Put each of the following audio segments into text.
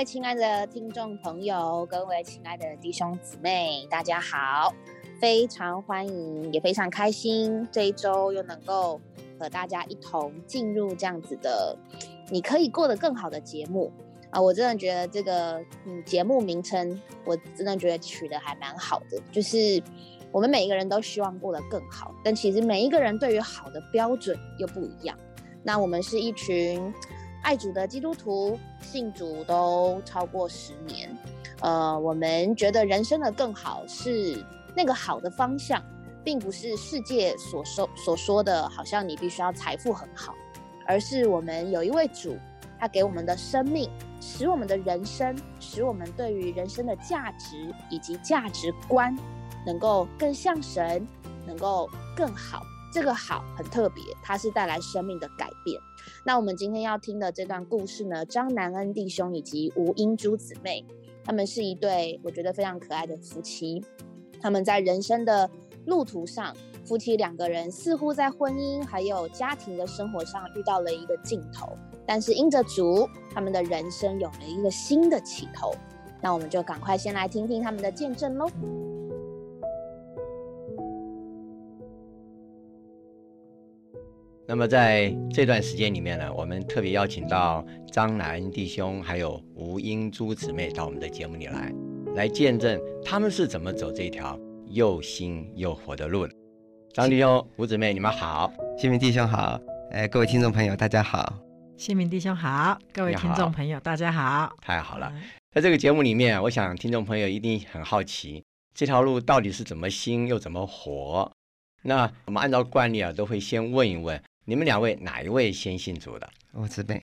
位亲爱的听众朋友，各位亲爱的弟兄姊妹，大家好！非常欢迎，也非常开心，这一周又能够和大家一同进入这样子的，你可以过得更好的节目啊！我真的觉得这个嗯节目名称，我真的觉得取得还蛮好的，就是我们每一个人都希望过得更好，但其实每一个人对于好的标准又不一样。那我们是一群。爱主的基督徒信主都超过十年，呃，我们觉得人生的更好是那个好的方向，并不是世界所说所说的，好像你必须要财富很好，而是我们有一位主，他给我们的生命，使我们的人生，使我们对于人生的价值以及价值观，能够更像神，能够更好。这个好很特别，它是带来生命的改变。那我们今天要听的这段故事呢，张南恩弟兄以及吴英珠姊妹，他们是一对我觉得非常可爱的夫妻。他们在人生的路途上，夫妻两个人似乎在婚姻还有家庭的生活上遇到了一个尽头，但是因着主，他们的人生有了一个新的起头。那我们就赶快先来听听他们的见证喽。那么在这段时间里面呢，我们特别邀请到张楠弟兄还有吴英珠姊妹到我们的节目里来，来见证他们是怎么走这条又新又活的路。张弟兄、吴姊妹，你们好，新民弟兄好，哎，各位听众朋友大家好，新民弟兄好，各位听众朋友大家好，太好了。在这个节目里面，我想听众朋友一定很好奇，这条路到底是怎么新又怎么活？那我们按照惯例啊，都会先问一问。你们两位哪一位先信主的？我姊妹，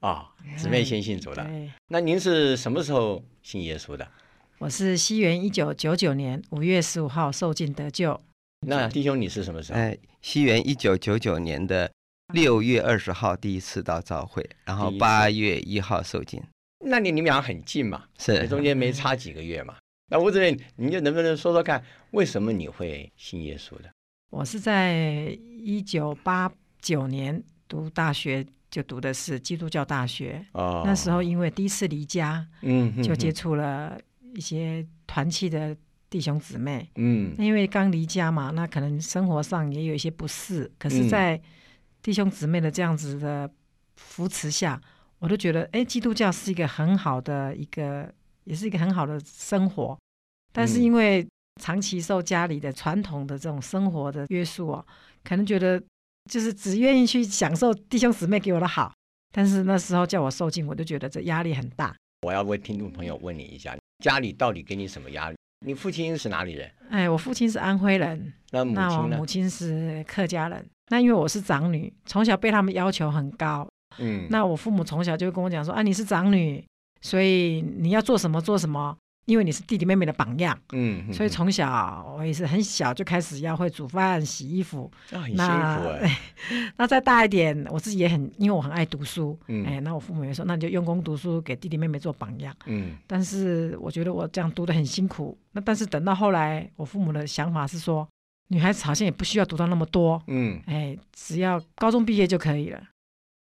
啊，姊妹先信主的。那您是什么时候信耶稣的？我是西元一九九九年五月十五号受尽得救。那弟兄你是什么时候？哎，西元一九九九年的六月二十号第一次到教会，然后八月一号受尽。那你你们俩很近嘛？是，中间没差几个月嘛？那吴主任，你就能不能说说看，为什么你会信耶稣的？我是在一九八。九年读大学就读的是基督教大学，哦，那时候因为第一次离家，嗯，就接触了一些团契的弟兄姊妹，嗯，因为刚离家嘛，那可能生活上也有一些不适，可是，在弟兄姊妹的这样子的扶持下，我都觉得，哎，基督教是一个很好的一个，也是一个很好的生活，但是因为长期受家里的传统的这种生活的约束哦，可能觉得。就是只愿意去享受弟兄姊妹给我的好，但是那时候叫我受尽，我就觉得这压力很大。我要为听众朋友问你一下，家里到底给你什么压力？你父亲是哪里人？哎，我父亲是安徽人，那母亲呢？母亲是客家人。那因为我是长女，从小被他们要求很高。嗯，那我父母从小就跟我讲说：“啊，你是长女，所以你要做什么做什么。”因为你是弟弟妹妹的榜样，嗯，所以从小我也是很小就开始要会煮饭、洗衣服，很辛苦哎。那再大一点，我自己也很，因为我很爱读书，哎，那我父母也说，那你就用功读书，给弟弟妹妹做榜样。嗯，但是我觉得我这样读的很辛苦。那但是等到后来，我父母的想法是说，女孩子好像也不需要读到那么多，嗯，哎，只要高中毕业就可以了。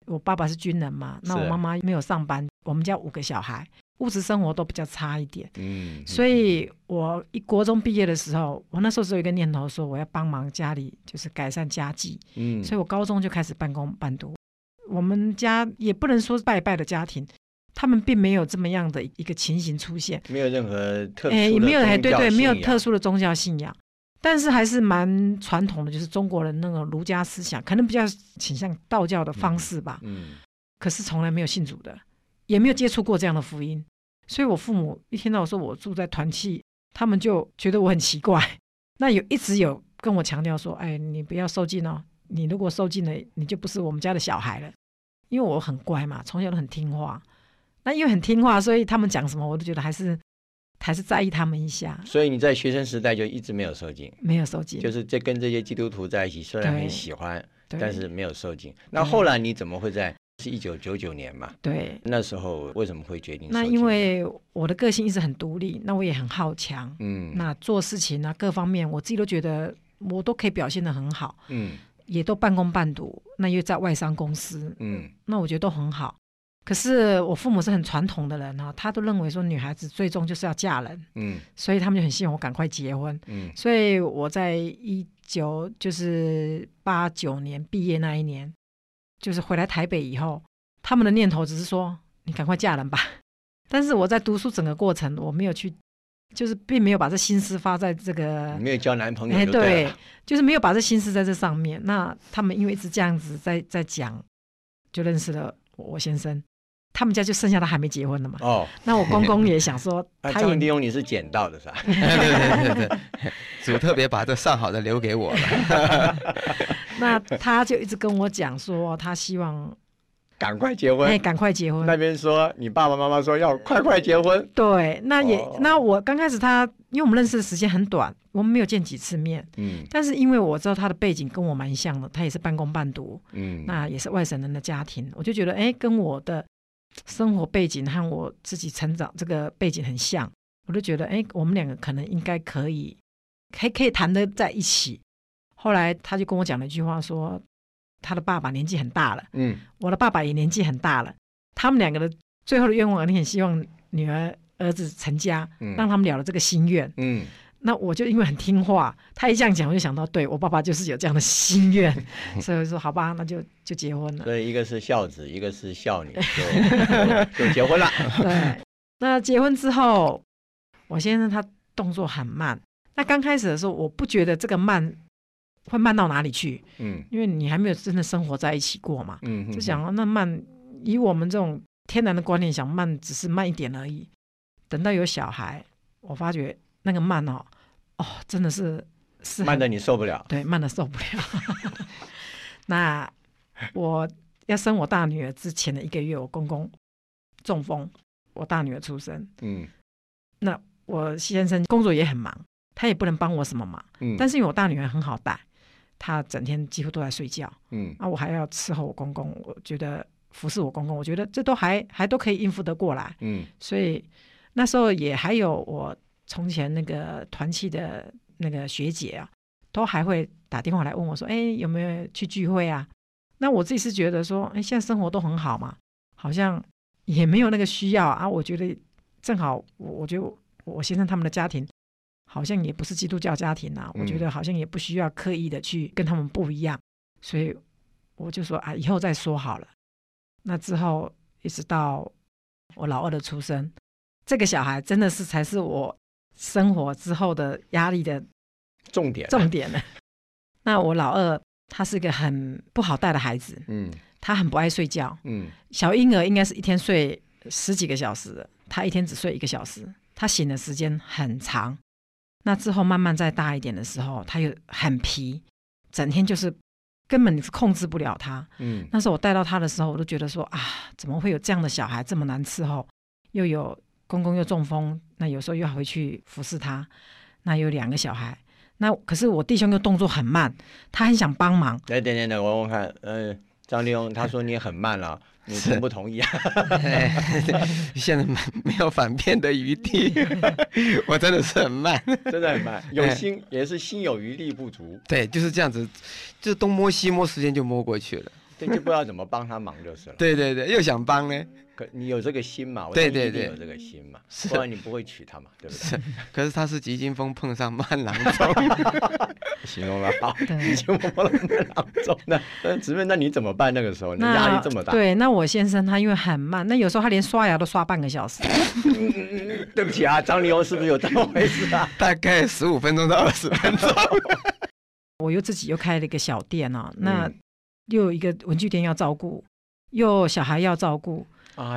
我爸爸是军人嘛，那我妈妈没有上班，我们家五个小孩。物质生活都比较差一点，嗯，所以我一国中毕业的时候，我那时候只有一个念头，说我要帮忙家里，就是改善家计，嗯，所以我高中就开始半工半读。我们家也不能说拜拜的家庭，他们并没有这么样的一个情形出现，没有任何特哎，也没有哎，对对，没有特殊的宗教信仰，但是还是蛮传统的，就是中国人那个儒家思想，可能比较倾向道教的方式吧，嗯，可是从来没有信主的。也没有接触过这样的福音，所以我父母一听到我说我住在团契，他们就觉得我很奇怪。那有一直有跟我强调说：“哎，你不要受尽哦，你如果受尽了，你就不是我们家的小孩了。”因为我很乖嘛，从小都很听话。那因为很听话，所以他们讲什么我都觉得还是还是在意他们一下。所以你在学生时代就一直没有受尽，没有受尽，就是在跟这些基督徒在一起，虽然很喜欢，但是没有受尽。那后来你怎么会在？是一九九九年嘛？对，那时候为什么会决定？那因为我的个性一直很独立，那我也很好强，嗯，那做事情啊各方面，我自己都觉得我都可以表现的很好，嗯，也都半工半读，那又在外商公司，嗯，那我觉得都很好。可是我父母是很传统的人哈，他都认为说女孩子最终就是要嫁人，嗯，所以他们就很希望我赶快结婚，嗯，所以我在一九就是八九年毕业那一年，就是回来台北以后，他们的念头只是说你赶快嫁人吧。但是我在读书整个过程，我没有去，就是并没有把这心思发在这个，没有交男朋友，哎，对，就是没有把这心思在这上面。那他们因为一直这样子在在讲，就认识了我先生。他们家就剩下他还没结婚了嘛。哦，那我公公也想说，他也利用你是捡到的是吧？对对对对，主特别把这上好的留给我了。那他就一直跟我讲说，他希望赶快结婚，哎，赶快结婚。那边说你爸爸妈妈说要快快结婚。对，那也那我刚开始他，因为我们认识的时间很短，我们没有见几次面。嗯。但是因为我知道他的背景跟我蛮像的，他也是半工半读。嗯。那也是外省人的家庭，我就觉得哎，跟我的。生活背景和我自己成长这个背景很像，我就觉得，哎，我们两个可能应该可以，还可以谈得在一起。后来他就跟我讲了一句话，说他的爸爸年纪很大了，嗯，我的爸爸也年纪很大了，他们两个的最后的愿望，你很希望女儿儿子成家，让他们了了这个心愿，嗯。那我就因为很听话，他一这样讲，我就想到，对我爸爸就是有这样的心愿，所以说好吧，那就就结婚了。所以一个是孝子，一个是孝女，就就结婚了。对，那结婚之后，我先生他动作很慢。那刚开始的时候，我不觉得这个慢会慢到哪里去，嗯，因为你还没有真的生活在一起过嘛，嗯，就想那慢，以我们这种天然的观念，想慢只是慢一点而已。等到有小孩，我发觉那个慢哦。哦，真的是是慢的你受不了，对，慢的受不了。那我要生我大女儿之前的一个月，我公公中风，我大女儿出生。嗯，那我先生工作也很忙，他也不能帮我什么忙。嗯，但是因为我大女儿很好带，她整天几乎都在睡觉。嗯，啊我还要伺候我公公，我觉得服侍我公公，我觉得这都还还都可以应付得过来。嗯，所以那时候也还有我。从前那个团契的那个学姐啊，都还会打电话来问我说：“哎，有没有去聚会啊？”那我自己是觉得说：“哎，现在生活都很好嘛，好像也没有那个需要啊。”我觉得正好，我我觉得我先生他们的家庭好像也不是基督教家庭啊，我觉得好像也不需要刻意的去跟他们不一样，所以我就说啊，以后再说好了。那之后一直到我老二的出生，这个小孩真的是才是我。生活之后的压力的重点，重点呢？那我老二他是个很不好带的孩子，嗯，他很不爱睡觉，嗯，小婴儿应该是一天睡十几个小时，他一天只睡一个小时，他醒的时间很长。那之后慢慢再大一点的时候，他又很皮，整天就是根本是控制不了他，嗯。那时候我带到他的时候，我都觉得说啊，怎么会有这样的小孩这么难伺候，又有。公公又中风，那有时候又要回去服侍他。那有两个小孩，那可是我弟兄又动作很慢，他很想帮忙。来，等等等，我问看，呃，张立勇他说你很慢了，你同不同意啊？现在没没有反辩的余地，我真的是很慢，真的很慢，有心也是心有余力不足。对，就是这样子，就东摸西摸，时间就摸过去了。对，就不知道怎么帮他忙就是了。对对对，又想帮呢。可你有这个心嘛？对对对，有这个心嘛，不然你不会娶她嘛，对不对？可是他是急惊风碰上慢郎中，形容的好，急惊风碰上慢郎中。那那姊妹，那你怎么办？那个时候你压力这么大。对，那我先生他因为很慢，那有时候他连刷牙都刷半个小时。对不起啊，张立欧是不是有这么回事啊？大概十五分钟到二十分钟。我又自己又开了一个小店啊，那又有一个文具店要照顾，又小孩要照顾。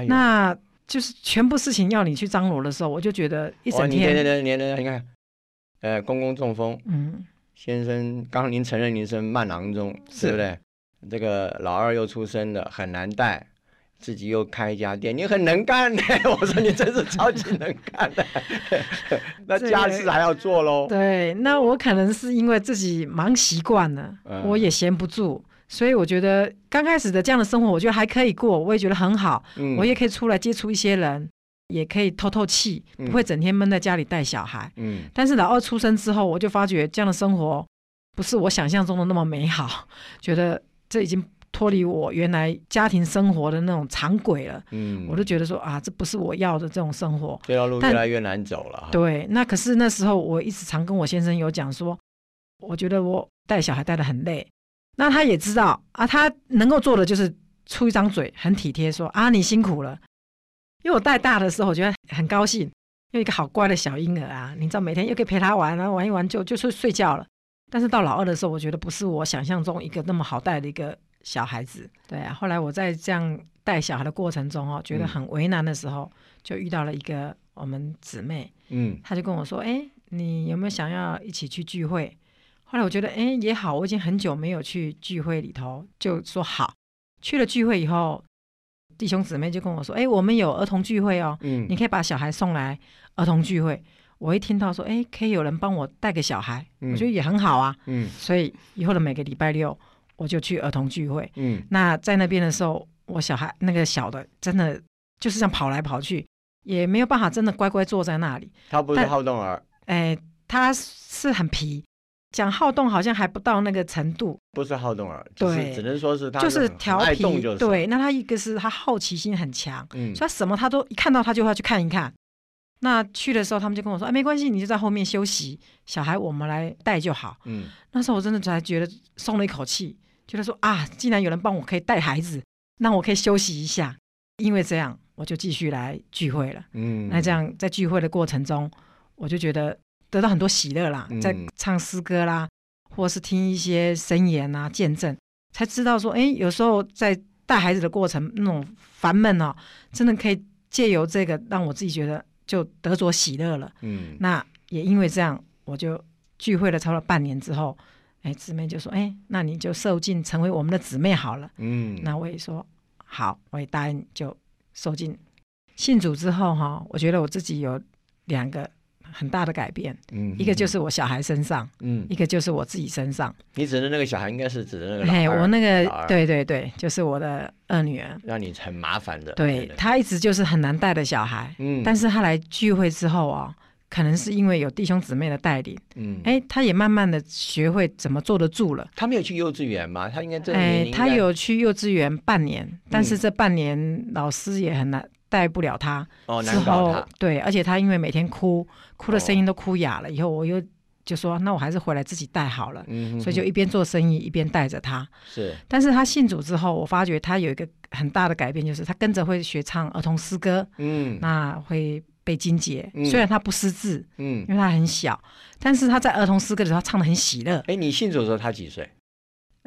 那就是全部事情要你去张罗的时候，我就觉得一整天。你看，呃，公公中风，嗯，先生刚您承认您是慢郎中，对不对？这个老二又出生了，很难带，自己又开一家店，你很能干呢。我说你真是超级能干的，那家事还要做喽。对，那我可能是因为自己忙习惯了，我也闲不住。所以我觉得刚开始的这样的生活，我觉得还可以过，我也觉得很好。嗯，我也可以出来接触一些人，也可以透透气，不会整天闷在家里带小孩。嗯，但是老二出生之后，我就发觉这样的生活不是我想象中的那么美好，觉得这已经脱离我原来家庭生活的那种常轨了。嗯，我都觉得说啊，这不是我要的这种生活。这条路越来越难走了。对，那可是那时候我一直常跟我先生有讲说，我觉得我带小孩带的很累。那他也知道啊，他能够做的就是出一张嘴，很体贴说啊，你辛苦了。因为我带大的时候，我觉得很高兴，有一个好乖的小婴儿啊，你知道，每天又可以陪他玩，然后玩一玩就就睡睡觉了。但是到老二的时候，我觉得不是我想象中一个那么好带的一个小孩子。对啊，后来我在这样带小孩的过程中哦，觉得很为难的时候，就遇到了一个我们姊妹，嗯，她就跟我说：“哎，你有没有想要一起去聚会？”后来我觉得，哎，也好，我已经很久没有去聚会里头，就说好。去了聚会以后，弟兄姊妹就跟我说：“哎，我们有儿童聚会哦，嗯，你可以把小孩送来儿童聚会。”我一听到说，哎，可以有人帮我带个小孩，我觉得也很好啊。嗯，所以以后的每个礼拜六，我就去儿童聚会。嗯，那在那边的时候，我小孩那个小的，真的就是这样跑来跑去，也没有办法真的乖乖坐在那里。他不是好动儿，哎，他是很皮，讲好动好像还不到那个程度。不是好动儿，对，只能说是他就是调皮，就对。那他一个是他好奇心很强，嗯，所以他什么他都一看到他就要去看一看。那去的时候，他们就跟我说：“哎，没关系，你就在后面休息，小孩我们来带就好。”嗯，那时候我真的才觉得松了一口气，觉得说啊，既然有人帮我可以带孩子，那我可以休息一下。因为这样，我就继续来聚会了。嗯，那这样在聚会的过程中，我就觉得得到很多喜乐啦，在唱诗歌啦，或是听一些声言啊、见证，才知道说，哎，有时候在带孩子的过程那种烦闷哦，真的可以借由这个让我自己觉得。就得着喜乐了，嗯，那也因为这样，我就聚会了，超了半年之后，哎，姊妹就说，哎，那你就受尽成为我们的姊妹好了，嗯，那我也说好，我也答应就受尽。信主之后哈，我觉得我自己有两个。很大的改变，嗯，一个就是我小孩身上，嗯，一个就是我自己身上。你指的那个小孩，应该是指的那个哎，我那个，对对对，就是我的二女儿，让你很麻烦的。对她一直就是很难带的小孩，嗯，但是她来聚会之后哦，可能是因为有弟兄姊妹的带领，嗯，哎，她也慢慢的学会怎么坐得住了。她没有去幼稚园吗？她应该这哎，他有去幼稚园半年，但是这半年老师也很难。带不了他，之后对，而且他因为每天哭，哭的声音都哭哑了。以后我又就说，那我还是回来自己带好了。嗯，所以就一边做生意一边带着他。是，但是他信主之后，我发觉他有一个很大的改变，就是他跟着会学唱儿童诗歌。嗯，那会背经节，虽然他不识字，嗯，因为他很小，但是他在儿童诗歌的时候唱的很喜乐。哎，你信主的时候他几岁？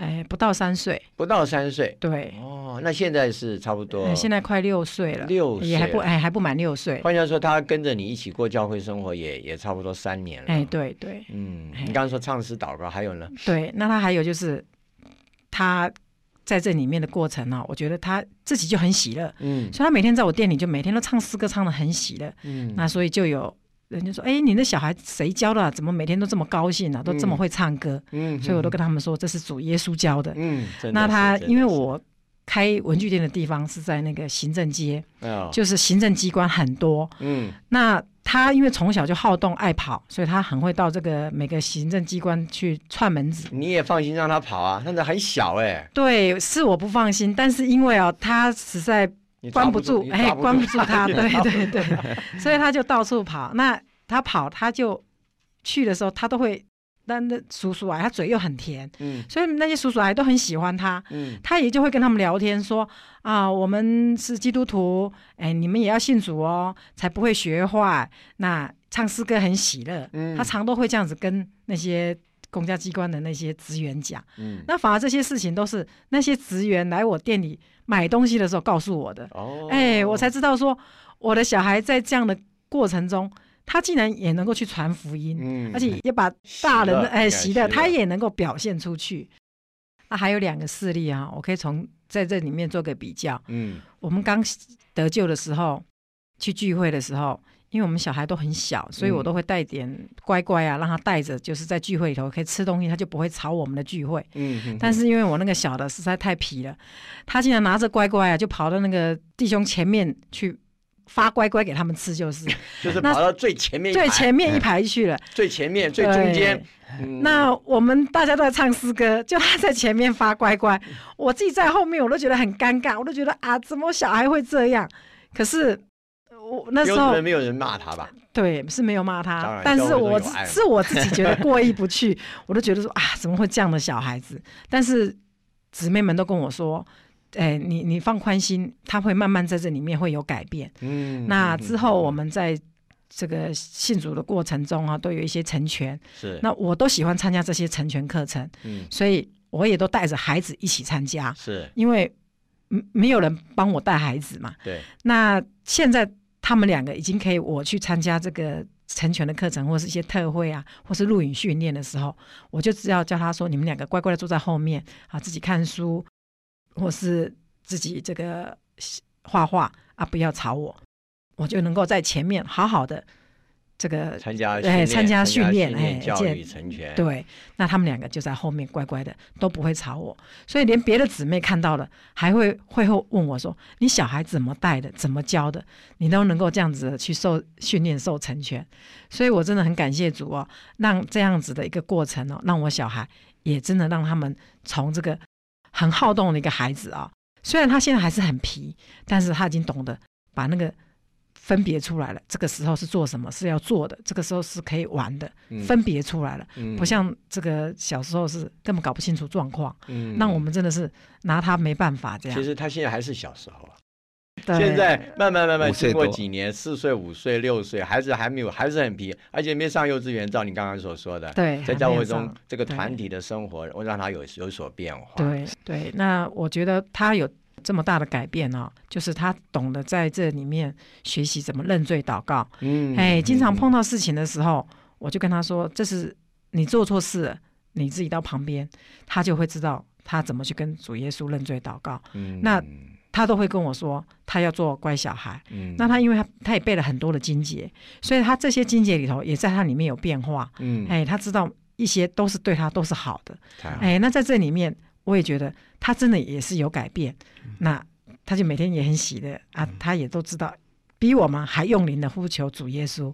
哎，不到三岁，不到三岁，对，哦，那现在是差不多，现在快六岁了，六也还不哎还不满六岁。换句话说，他跟着你一起过教会生活，也也差不多三年了。哎，对对，嗯，你刚刚说唱诗祷告，还有呢？对，那他还有就是他在这里面的过程呢，我觉得他自己就很喜乐，嗯，所以他每天在我店里就每天都唱诗歌，唱的很喜乐，嗯，那所以就有。人家说：“哎，你那小孩谁教的？怎么每天都这么高兴啊？都这么会唱歌。”嗯，所以我都跟他们说，这是主耶稣教的。嗯，那他因为我开文具店的地方是在那个行政街，就是行政机关很多。嗯，那他因为从小就好动爱跑，所以他很会到这个每个行政机关去串门子。你也放心让他跑啊？那个很小哎。对，是我不放心，但是因为哦，他实在。关不住，哎，关不住他，对对对，所以他就到处跑。那他跑，他就去的时候，他都会，那那叔叔啊，他嘴又很甜，嗯，所以那些叔叔啊都很喜欢他，嗯，他也就会跟他们聊天，说啊，我们是基督徒，哎，你们也要信主哦，才不会学坏。那唱诗歌很喜乐，嗯，他常都会这样子跟那些公家机关的那些职员讲，嗯，那反而这些事情都是那些职员来我店里。买东西的时候告诉我的，哦哎，我才知道说我的小孩在这样的过程中，他竟然也能够去传福音，而且也把大人的哎习的，他也能够表现出去。那还有两个事例啊，我可以从在这里面做个比较。嗯，我们刚得救的时候，去聚会的时候。因为我们小孩都很小，所以我都会带点乖乖啊，让他带着，就是在聚会里头可以吃东西，他就不会吵我们的聚会。嗯。但是因为我那个小的实在太皮了，他竟然拿着乖乖啊，就跑到那个弟兄前面去发乖乖给他们吃，就是就是跑到最前面最前面一排去了，最前面最中间。那我们大家都在唱诗歌，就他在前面发乖乖，我自己在后面，我都觉得很尴尬，我都觉得啊，怎么小孩会这样？可是我那时候没有人骂他吧？对，是没有骂他，但是我是我自己觉得过意不去，我都觉得说啊，怎么会这样的小孩子？但是姊妹们都跟我说，哎，你你放宽心，他会慢慢在这里面会有改变。嗯，那之后我们在。这个信主的过程中啊，都有一些成全。是，那我都喜欢参加这些成全课程。嗯，所以我也都带着孩子一起参加。是，因为没有人帮我带孩子嘛。对。那现在他们两个已经可以我去参加这个成全的课程，或是一些特会啊，或是录影训练的时候，我就只要叫他说：“你们两个乖乖的坐在后面啊，自己看书，或是自己这个画画啊，不要吵我。”我就能够在前面好好的这个参加哎参加训练哎教育成全对，那他们两个就在后面乖乖的都不会吵我，所以连别的姊妹看到了还会会后问我说：“你小孩怎么带的？怎么教的？你都能够这样子去受训练受成全。”所以我真的很感谢主哦，让这样子的一个过程哦，让我小孩也真的让他们从这个很好动的一个孩子啊，虽然他现在还是很皮，但是他已经懂得把那个。分别出来了，这个时候是做什么是要做的，这个时候是可以玩的，分别出来了，不像这个小时候是根本搞不清楚状况，嗯那我们真的是拿他没办法这样。其实他现在还是小时候啊，现在慢慢慢慢经过几年，四岁、五岁、六岁，孩子还没有，还是很皮，而且没上幼稚园。照你刚刚所说的，对，在教会中这个团体的生活，我让他有有所变化。对对，那我觉得他有。这么大的改变哦，就是他懂得在这里面学习怎么认罪祷告。嗯，哎，经常碰到事情的时候，我就跟他说：“这是你做错事了，你自己到旁边，他就会知道他怎么去跟主耶稣认罪祷告。”嗯，那他都会跟我说，他要做乖小孩。嗯，那他因为他他也背了很多的经节，所以他这些经节里头也在他里面有变化。嗯，哎，他知道一些都是对他都是好的。哎，那在这里面。我也觉得他真的也是有改变，那他就每天也很喜的啊，他也都知道，比我们还用灵的呼求主耶稣，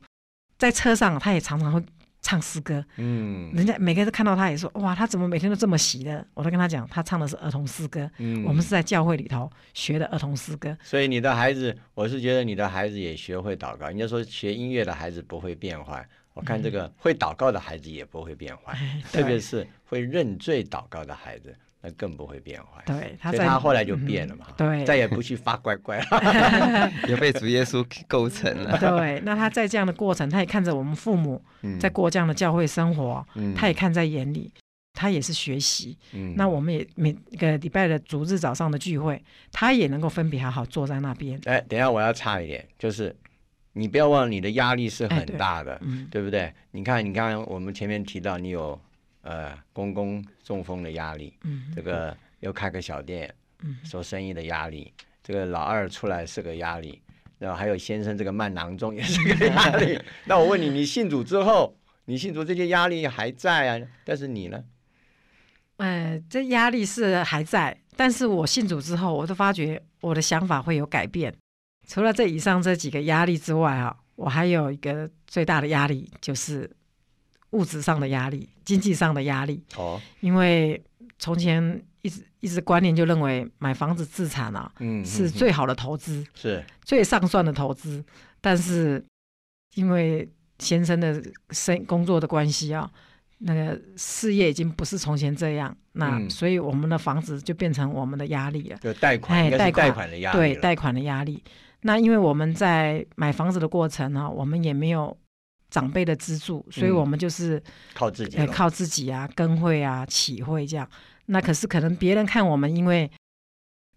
在车上他也常常会唱诗歌，嗯，人家每个人都看到他也说哇，他怎么每天都这么喜的？我都跟他讲，他唱的是儿童诗歌，嗯，我们是在教会里头学的儿童诗歌。所以你的孩子，我是觉得你的孩子也学会祷告。人家说学音乐的孩子不会变坏，我看这个会祷告的孩子也不会变坏，特别是会认罪祷告的孩子。那更不会变坏，对，所以他后来就变了嘛，对，再也不去发乖乖了，也被主耶稣构成了。对，那他在这样的过程，他也看着我们父母在过这样的教会生活，他也看在眼里，他也是学习。嗯那我们也每个礼拜的逐日早上的聚会，他也能够分别好好坐在那边。哎，等下我要差一点，就是你不要忘了，你的压力是很大的，对不对？你看，你刚刚我们前面提到你有。呃，公公中风的压力，嗯，这个又开个小店，嗯，做生意的压力，这个老二出来是个压力，然后还有先生这个慢囊中也是个压力。那我问你，你信主之后，你信主这些压力还在啊？但是你呢？呃，这压力是还在，但是我信主之后，我都发觉我的想法会有改变。除了这以上这几个压力之外，啊，我还有一个最大的压力就是。物质上的压力，经济上的压力。哦，因为从前一直一直观念就认为买房子自产啊，嗯，是最好的投资，是最上算的投资。但是因为先生的生工作的关系啊，那个事业已经不是从前这样，那所以我们的房子就变成我们的压力了。就贷款，哎，贷款的压力，对，贷款的压力。那因为我们在买房子的过程呢，我们也没有。长辈的资助，所以我们就是靠自己，靠自己啊，跟会啊，起会这样。那可是可能别人看我们，因为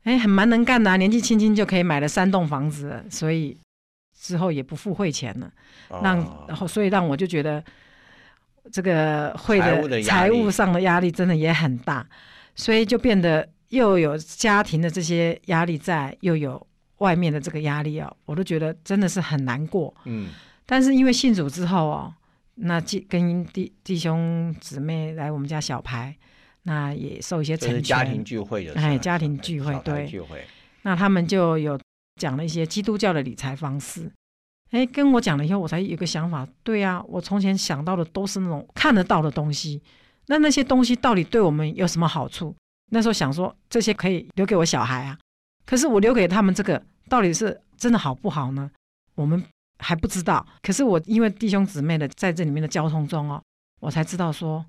哎，很蛮能干的，啊年纪轻轻就可以买了三栋房子，所以之后也不付会钱了。让然后，所以让我就觉得这个会的财务上的压力真的也很大，所以就变得又有家庭的这些压力在，又有外面的这个压力啊，我都觉得真的是很难过。嗯。但是因为信主之后哦，那跟弟弟兄姊妹来我们家小牌，那也受一些成全。家庭聚会的，哎，家庭聚会，对，聚会。那他们就有讲了一些基督教的理财方式。哎，跟我讲了以后，我才有个想法。对啊，我从前想到的都是那种看得到的东西。那那些东西到底对我们有什么好处？那时候想说，这些可以留给我小孩啊。可是我留给他们这个，到底是真的好不好呢？我们还不知道。可是我因为弟兄姊妹的在这里面的交通中哦，我才知道说，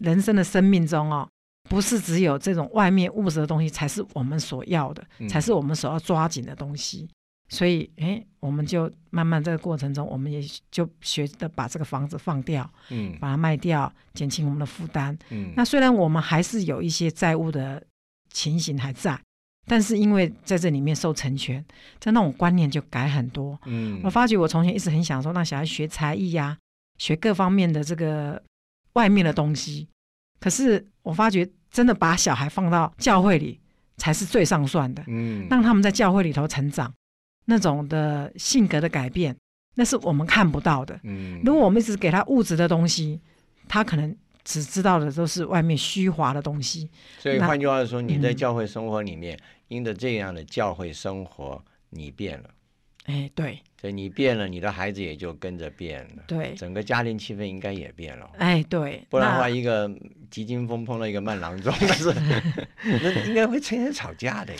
人生的生命中哦，不是只有这种外面物质的东西才是我们所要的，才是我们所要抓紧的东西。所以，哎，我们就慢慢这个过程中，我们也就学着把这个房子放掉，嗯，把它卖掉，减轻我们的负担。嗯，那虽然我们还是有一些债务的情形还在，但是因为在这里面受成全，在那种观念就改很多。嗯，我发觉我从前一直很想说让小孩学才艺呀，学各方面的这个外面的东西，可是我发觉真的把小孩放到教会里才是最上算的。嗯，让他们在教会里头成长。那种的性格的改变，那是我们看不到的。嗯，如果我们一直给他物质的东西，他可能只知道的都是外面虚华的东西。所以换句话说，你在教会生活里面，因着这样的教会生活，你变了。哎，对，所以你变了，你的孩子也就跟着变了。对，整个家庭气氛应该也变了。哎，对，不然的话，一个急惊风碰到一个慢郎中，那是 那应该会成天吵架的。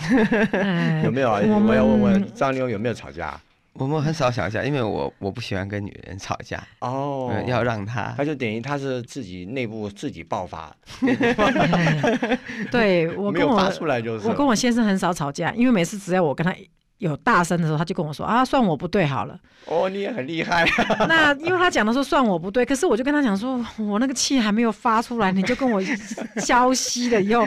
有没有啊？我要问问张妞有没有吵架？我们很少吵架，因为我我不喜欢跟女人吵架。哦，要让她，她就等于她是自己内部自己爆发。对我跟我发出来就是。我跟我先生很少吵架，因为每次只要我跟他。有大声的时候，他就跟我说啊，算我不对好了。哦，你也很厉害。那因为他讲的时候算我不对，可是我就跟他讲说，我那个气还没有发出来，你就跟我消息了以后，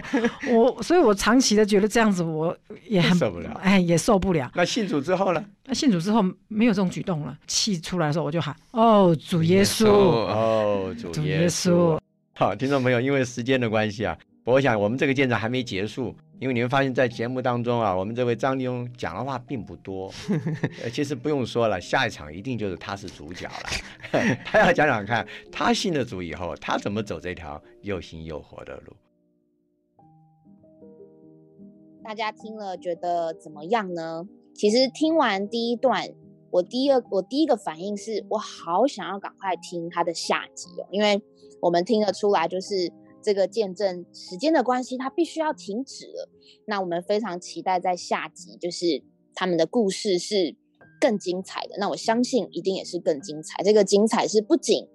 我，所以我长期的觉得这样子我也很受不了，哎，也受不了。那信主之后呢？那信主之后没有这种举动了，气出来的时候我就喊哦，主耶稣，哦，主耶稣。好，听众朋友，因为时间的关系啊。我想，我们这个见证还没结束，因为你会发现在节目当中啊，我们这位张立勇讲的话并不多。其实不用说了，下一场一定就是他是主角了。他要讲讲看，他信了主以后，他怎么走这条又新又活的路。大家听了觉得怎么样呢？其实听完第一段，我第二我第一个反应是我好想要赶快听他的下集哦，因为我们听得出来就是。这个见证时间的关系，它必须要停止了。那我们非常期待在下集，就是他们的故事是更精彩的。那我相信一定也是更精彩。这个精彩是不仅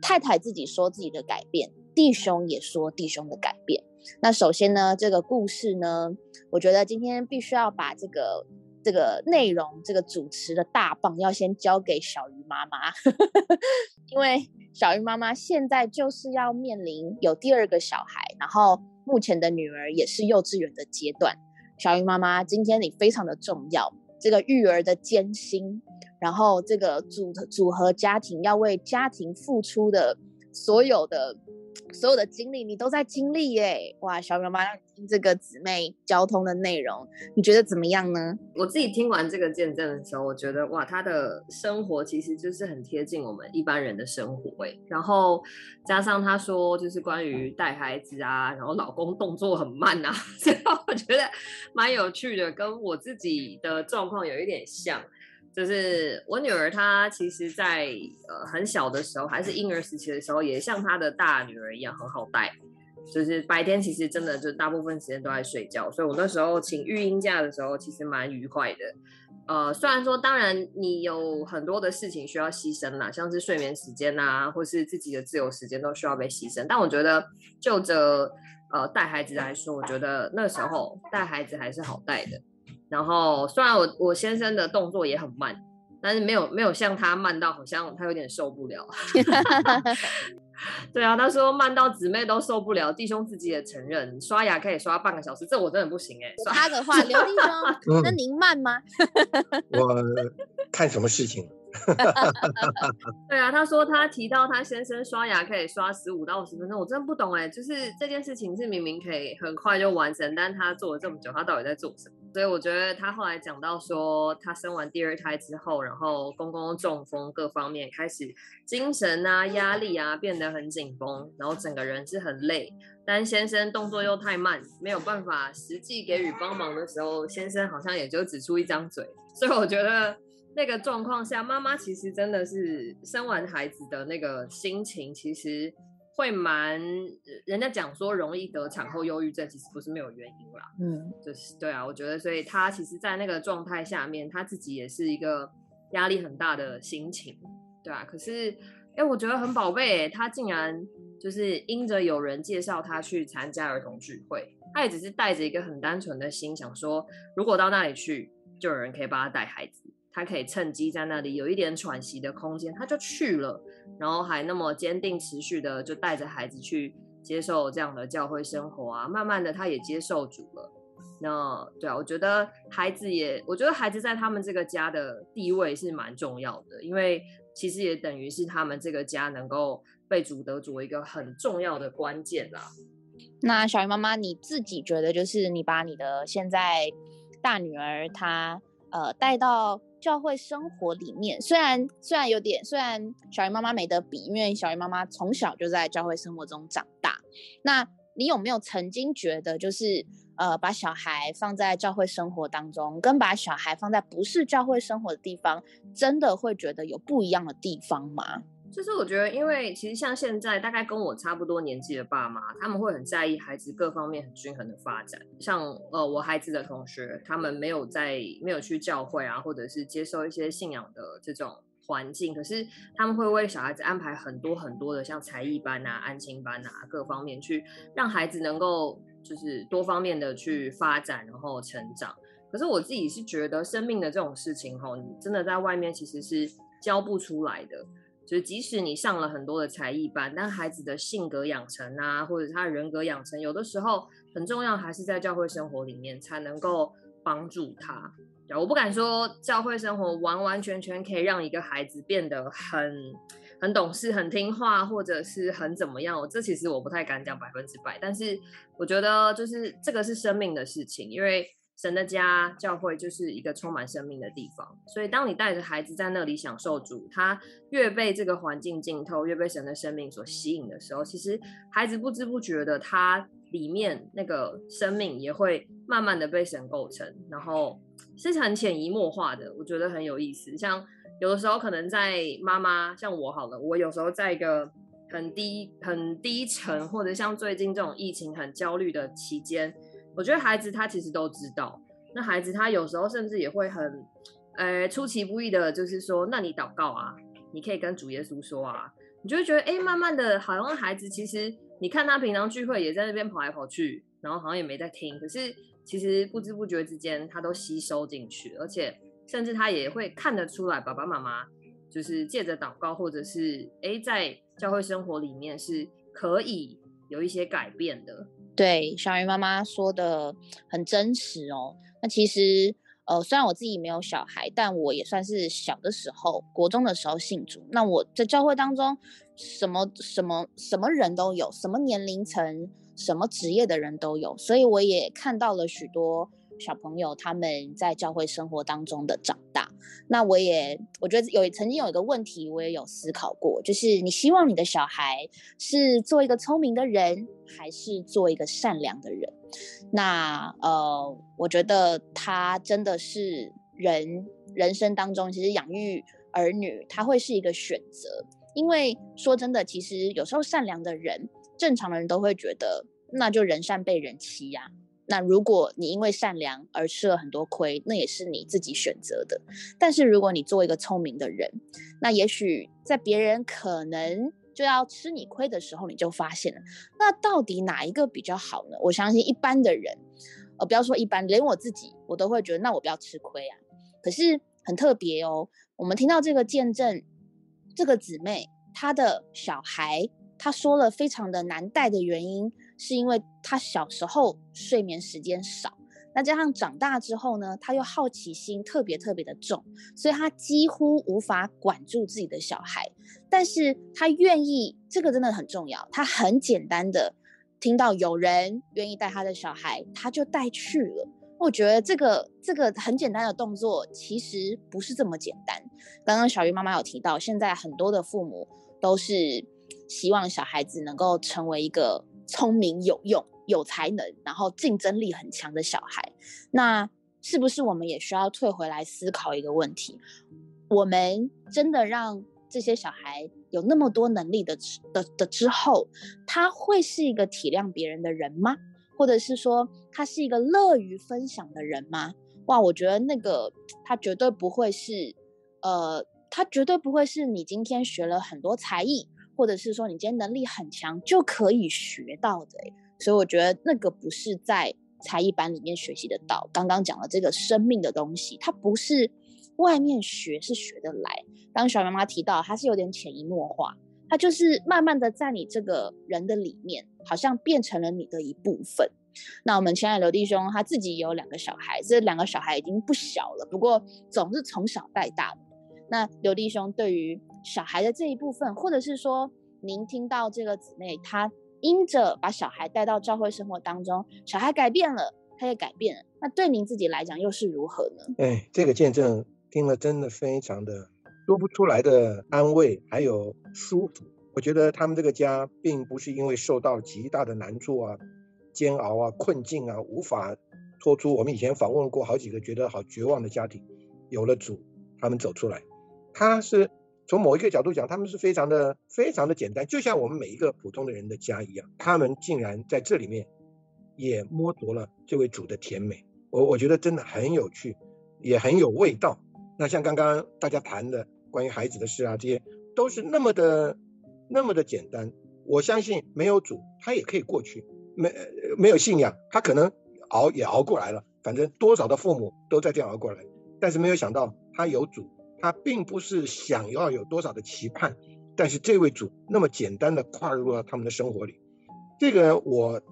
太太自己说自己的改变，弟兄也说弟兄的改变。那首先呢，这个故事呢，我觉得今天必须要把这个这个内容、这个主持的大棒要先交给小鱼妈妈，因为。小鱼妈妈现在就是要面临有第二个小孩，然后目前的女儿也是幼稚园的阶段。小鱼妈妈，今天你非常的重要，这个育儿的艰辛，然后这个组组合家庭要为家庭付出的所有的。所有的经历你都在经历耶，哇！小妈让你听这个姊妹交通的内容，你觉得怎么样呢？我自己听完这个见证的时候，我觉得哇，她的生活其实就是很贴近我们一般人的生活哎。然后加上她说就是关于带孩子啊，然后老公动作很慢啊，所以我觉得蛮有趣的，跟我自己的状况有一点像。就是我女儿，她其实，在呃很小的时候，还是婴儿时期的时候，也像她的大女儿一样很好带。就是白天其实真的就大部分时间都在睡觉，所以我那时候请育婴假的时候，其实蛮愉快的。呃，虽然说当然你有很多的事情需要牺牲啦，像是睡眠时间啊，或是自己的自由时间都需要被牺牲。但我觉得就着呃带孩子来说，我觉得那时候带孩子还是好带的。然后虽然我我先生的动作也很慢，但是没有没有像他慢到好像他有点受不了。对啊，他说慢到姊妹都受不了，弟兄自己也承认，刷牙可以刷半个小时，这我真的不行哎。他的话，刘弟兄，那您慢吗？我看什么事情。对啊，他说他提到他先生刷牙可以刷十五到十分钟，我真的不懂哎，就是这件事情是明明可以很快就完成，但他做了这么久，他到底在做什么？所以我觉得他后来讲到说，他生完第二胎之后，然后公公中风，各方面开始精神啊、压力啊变得很紧绷，然后整个人是很累。但先生动作又太慢，没有办法实际给予帮忙的时候，先生好像也就只出一张嘴。所以我觉得那个状况下，妈妈其实真的是生完孩子的那个心情，其实。会蛮，人家讲说容易得产后忧郁症，其实不是没有原因啦。嗯，就是对啊，我觉得，所以他其实，在那个状态下面，他自己也是一个压力很大的心情，对啊。可是，哎，我觉得很宝贝，他竟然就是因着有人介绍他去参加儿童聚会，他也只是带着一个很单纯的心，想说，如果到那里去，就有人可以帮他带孩子。他可以趁机在那里有一点喘息的空间，他就去了，然后还那么坚定持续的就带着孩子去接受这样的教会生活啊。慢慢的，他也接受主了。那对啊，我觉得孩子也，我觉得孩子在他们这个家的地位是蛮重要的，因为其实也等于是他们这个家能够被主得主一个很重要的关键啦。那小鱼妈妈，你自己觉得，就是你把你的现在大女儿她呃带到。教会生活里面，虽然虽然有点，虽然小鱼妈妈没得比，因为小鱼妈妈从小就在教会生活中长大。那你有没有曾经觉得，就是呃，把小孩放在教会生活当中，跟把小孩放在不是教会生活的地方，真的会觉得有不一样的地方吗？就是我觉得，因为其实像现在大概跟我差不多年纪的爸妈，他们会很在意孩子各方面很均衡的发展。像呃，我孩子的同学，他们没有在没有去教会啊，或者是接受一些信仰的这种环境，可是他们会为小孩子安排很多很多的像才艺班啊、安心班啊，各方面去让孩子能够就是多方面的去发展，然后成长。可是我自己是觉得，生命的这种事情，吼，你真的在外面其实是教不出来的。就是即使你上了很多的才艺班，但孩子的性格养成啊，或者他人格养成，有的时候很重要，还是在教会生活里面才能够帮助他。我不敢说教会生活完完全全可以让一个孩子变得很很懂事、很听话，或者是很怎么样。这其实我不太敢讲百分之百，但是我觉得就是这个是生命的事情，因为。神的家教会就是一个充满生命的地方，所以当你带着孩子在那里享受主，他越被这个环境浸透，越被神的生命所吸引的时候，其实孩子不知不觉的，他里面那个生命也会慢慢的被神构成，然后是很潜移默化的，我觉得很有意思。像有的时候可能在妈妈，像我好了，我有时候在一个很低很低沉，或者像最近这种疫情很焦虑的期间。我觉得孩子他其实都知道，那孩子他有时候甚至也会很，呃，出其不意的，就是说，那你祷告啊，你可以跟主耶稣说啊，你就会觉得，哎，慢慢的，好像孩子其实，你看他平常聚会也在那边跑来跑去，然后好像也没在听，可是其实不知不觉之间，他都吸收进去，而且甚至他也会看得出来，爸爸妈妈就是借着祷告，或者是哎，在教会生活里面是可以有一些改变的。对小鱼妈妈说的很真实哦。那其实，呃，虽然我自己没有小孩，但我也算是小的时候，国中的时候信主。那我在教会当中，什么什么什么人都有，什么年龄层、什么职业的人都有，所以我也看到了许多。小朋友他们在教会生活当中的长大，那我也我觉得有曾经有一个问题，我也有思考过，就是你希望你的小孩是做一个聪明的人，还是做一个善良的人？那呃，我觉得他真的是人人生当中，其实养育儿女他会是一个选择，因为说真的，其实有时候善良的人，正常的人都会觉得，那就人善被人欺呀。那如果你因为善良而吃了很多亏，那也是你自己选择的。但是如果你做一个聪明的人，那也许在别人可能就要吃你亏的时候，你就发现了。那到底哪一个比较好呢？我相信一般的人，呃，不要说一般，连我自己我都会觉得，那我不要吃亏啊。可是很特别哦，我们听到这个见证，这个姊妹她的小孩，她说了非常的难带的原因。是因为他小时候睡眠时间少，那加上长大之后呢，他又好奇心特别特别的重，所以他几乎无法管住自己的小孩。但是他愿意，这个真的很重要。他很简单的听到有人愿意带他的小孩，他就带去了。我觉得这个这个很简单的动作，其实不是这么简单。刚刚小鱼妈妈有提到，现在很多的父母都是希望小孩子能够成为一个聪明、有用、有才能，然后竞争力很强的小孩。那是不是我们也需要退回来思考一个问题？我们真的让这些小孩有那么多能力的的的之后，他会是一个体谅别人的人吗？或者是说他是一个乐于分享的人吗？哇，我觉得那个他绝对不会是，呃，他绝对不会是你今天学了很多才艺，或者是说你今天能力很强就可以学到的。所以我觉得那个不是在才艺班里面学习得到。刚刚讲的这个生命的东西，它不是外面学是学得来。当小妈妈提到，它是有点潜移默化。它就是慢慢的在你这个人的里面，好像变成了你的一部分。那我们亲爱的刘弟兄，他自己有两个小孩，这两个小孩已经不小了，不过总是从小带大的。那刘弟兄对于小孩的这一部分，或者是说您听到这个姊妹，她因着把小孩带到教会生活当中，小孩改变了，他也改变了，那对您自己来讲又是如何呢？哎，这个见证听了真的非常的。说不出来的安慰，还有舒服。我觉得他们这个家并不是因为受到极大的难处啊、煎熬啊、困境啊，无法脱出。我们以前访问过好几个觉得好绝望的家庭，有了主，他们走出来。他是从某一个角度讲，他们是非常的、非常的简单，就像我们每一个普通的人的家一样。他们竟然在这里面也摸着了这位主的甜美。我我觉得真的很有趣，也很有味道。那像刚刚大家谈的。关于孩子的事啊，这些都是那么的、那么的简单。我相信没有主，他也可以过去；没没有信仰，他可能熬也熬过来了。反正多少的父母都在这样熬过来，但是没有想到他有主，他并不是想要有多少的期盼，但是这位主那么简单的跨入了他们的生活里。这个我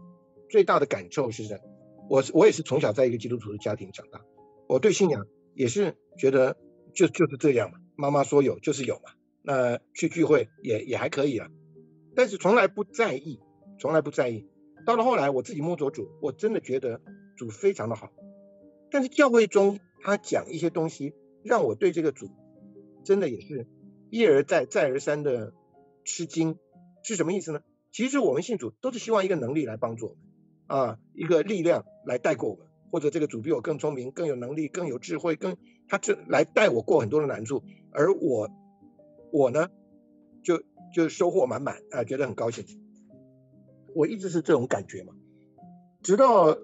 最大的感受是这我我也是从小在一个基督徒的家庭长大，我对信仰也是觉得就就是这样嘛。妈妈说有就是有嘛，那去聚会也也还可以啊，但是从来不在意，从来不在意。到了后来，我自己摸着主，我真的觉得主非常的好。但是教会中他讲一些东西，让我对这个主真的也是一而再再而三的吃惊。是什么意思呢？其实我们信主都是希望一个能力来帮助我们啊，一个力量来带过我们，或者这个主比我更聪明、更有能力、更有智慧、更他这来带我过很多的难处。而我，我呢，就就收获满满啊，觉得很高兴。我一直是这种感觉嘛，直到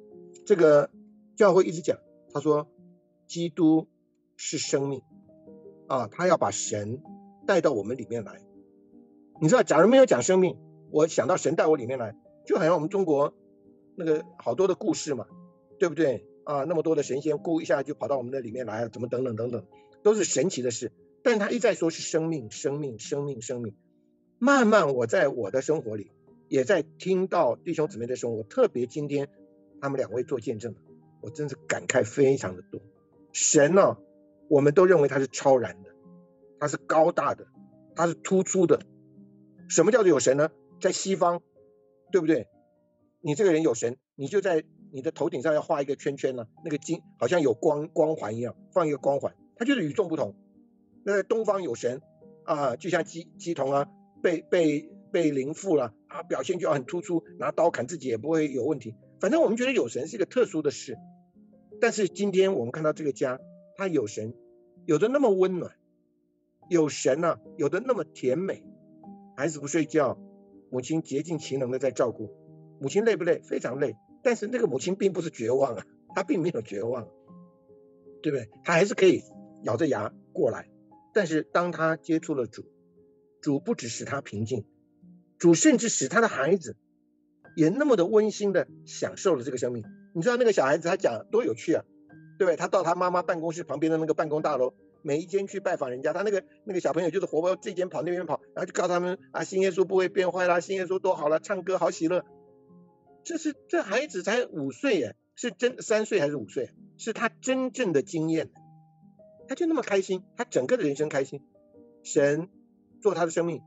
这个教会一直讲，他说基督是生命啊，他要把神带到我们里面来。你知道，假如没有讲生命，我想到神带我里面来，就好像我们中国那个好多的故事嘛，对不对啊？那么多的神仙，咕一下就跑到我们的里面来，怎么等等等等，都是神奇的事。但他一再说是生命，生命，生命，生命。慢慢，我在我的生活里，也在听到弟兄姊妹的生活，特别今天他们两位做见证，我真是感慨非常的多。神呢，我们都认为他是超然的，他是高大的，他是突出的。什么叫做有神呢？在西方，对不对？你这个人有神，你就在你的头顶上要画一个圈圈呢，那个金好像有光光环一样，放一个光环，它就是与众不同。那在东方有神啊，就像鸡鸡童啊，被被被灵附了啊，表现就要很突出，拿刀砍自己也不会有问题。反正我们觉得有神是一个特殊的事，但是今天我们看到这个家，他有神，有的那么温暖，有神呢，有的那么甜美。孩子不睡觉，母亲竭尽其能的在照顾。母亲累不累？非常累。但是那个母亲并不是绝望啊，她并没有绝望，对不对？她还是可以咬着牙过来。但是当她接触了主，主不只使她平静，主甚至使她的孩子也那么的温馨的享受了这个生命。你知道那个小孩子他讲多有趣啊，对？他到他妈妈办公室旁边的那个办公大楼，每一间去拜访人家，他那个那个小朋友就是活泼，这间跑那边跑，然后就告诉他们啊，新耶稣不会变坏啦，新耶稣多好了，唱歌好喜乐。这是这孩子才五岁耶，是真三岁还是五岁？是他真正的经验。他就那么开心，他整个的人生开心，神做他的生命，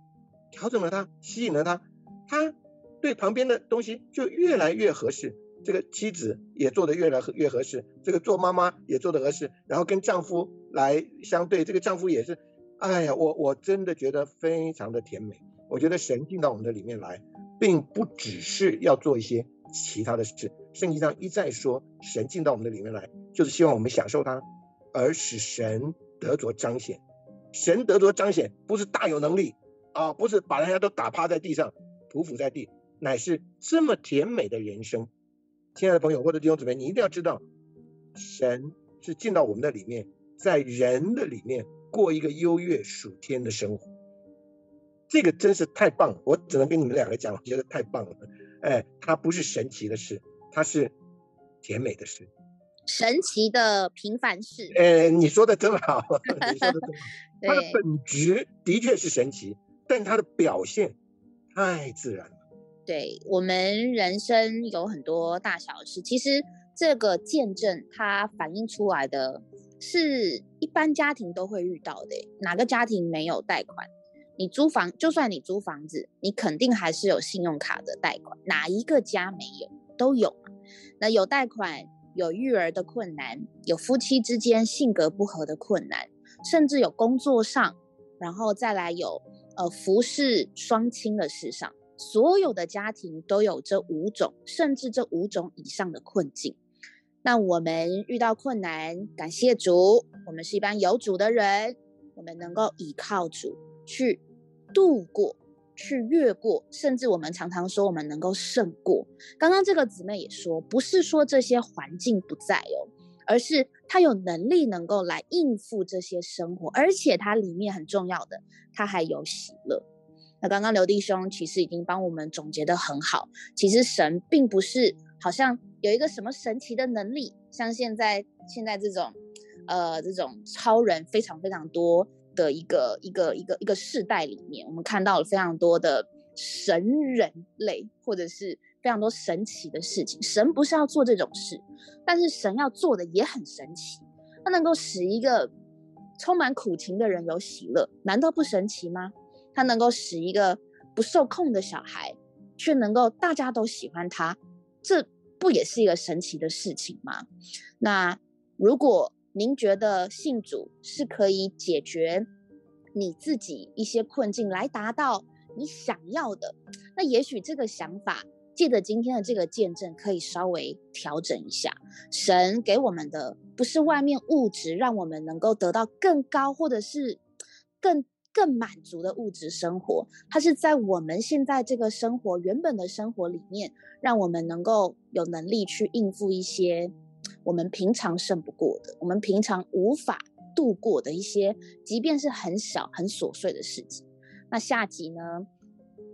调整了他，吸引了他，他对旁边的东西就越来越合适，这个妻子也做得越来越合适，这个做妈妈也做得合适，然后跟丈夫来相对，这个丈夫也是，哎呀，我我真的觉得非常的甜美。我觉得神进到我们的里面来，并不只是要做一些其他的事，圣经上一再说，神进到我们的里面来，就是希望我们享受它，而使神得着彰显。神得着彰显，不是大有能力啊，不是把人家都打趴在地上，匍匐在地，乃是这么甜美的人生。亲爱的朋友或者弟兄姊妹，你一定要知道，神是进到我们的里面，在人的里面过一个优越属天的生活。这个真是太棒了，我只能跟你们两个讲，我觉得太棒了。哎，它不是神奇的事，它是甜美的事，神奇的平凡事。哎，你说的真好，你说的真好。它的本质的确是神奇，但它的表现太自然了。对我们人生有很多大小事，其实这个见证它反映出来的是一般家庭都会遇到的。哪个家庭没有贷款？你租房，就算你租房子，你肯定还是有信用卡的贷款。哪一个家没有？都有嘛。那有贷款，有育儿的困难，有夫妻之间性格不合的困难，甚至有工作上，然后再来有呃服侍双亲的事上。所有的家庭都有这五种，甚至这五种以上的困境。那我们遇到困难，感谢主，我们是一般有主的人，我们能够依靠主去度过、去越过，甚至我们常常说我们能够胜过。刚刚这个姊妹也说，不是说这些环境不在哦，而是他有能力能够来应付这些生活，而且它里面很重要的，他还有喜乐。那刚刚刘弟兄其实已经帮我们总结的很好。其实神并不是好像有一个什么神奇的能力，像现在现在这种，呃，这种超人非常非常多的一个一个一个一个世代里面，我们看到了非常多的神人类，或者是非常多神奇的事情。神不是要做这种事，但是神要做的也很神奇。他能够使一个充满苦情的人有喜乐，难道不神奇吗？他能够使一个不受控的小孩，却能够大家都喜欢他，这不也是一个神奇的事情吗？那如果您觉得信主是可以解决你自己一些困境，来达到你想要的，那也许这个想法借着今天的这个见证，可以稍微调整一下。神给我们的不是外面物质，让我们能够得到更高，或者是更。更满足的物质生活，它是在我们现在这个生活原本的生活里面，让我们能够有能力去应付一些我们平常胜不过的、我们平常无法度过的一些，即便是很小很琐碎的事情。那下集呢，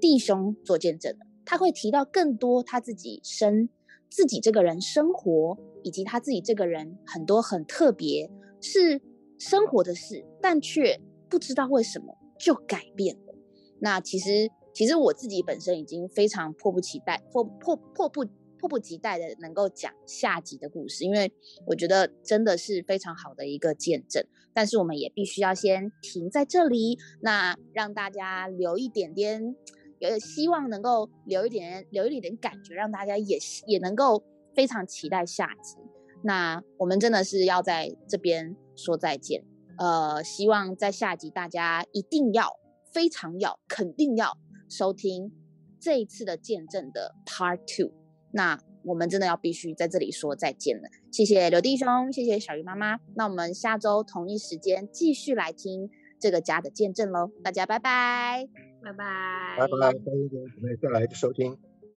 弟兄做见证他会提到更多他自己生自己这个人生活，以及他自己这个人很多很特别是生活的事，但却。不知道为什么就改变了。那其实，其实我自己本身已经非常迫不及待、迫迫迫不迫不及待的能够讲下集的故事，因为我觉得真的是非常好的一个见证。但是我们也必须要先停在这里，那让大家留一点点，有希望能够留一点留一点点感觉，让大家也也能够非常期待下集。那我们真的是要在这边说再见。呃，希望在下集大家一定要、非常要、肯定要收听这一次的见证的 Part Two。那我们真的要必须在这里说再见了。谢谢刘弟兄，谢谢小鱼妈妈。那我们下周同一时间继续来听这个家的见证喽。大家拜拜，拜拜，拜拜，欢迎各位再来收听。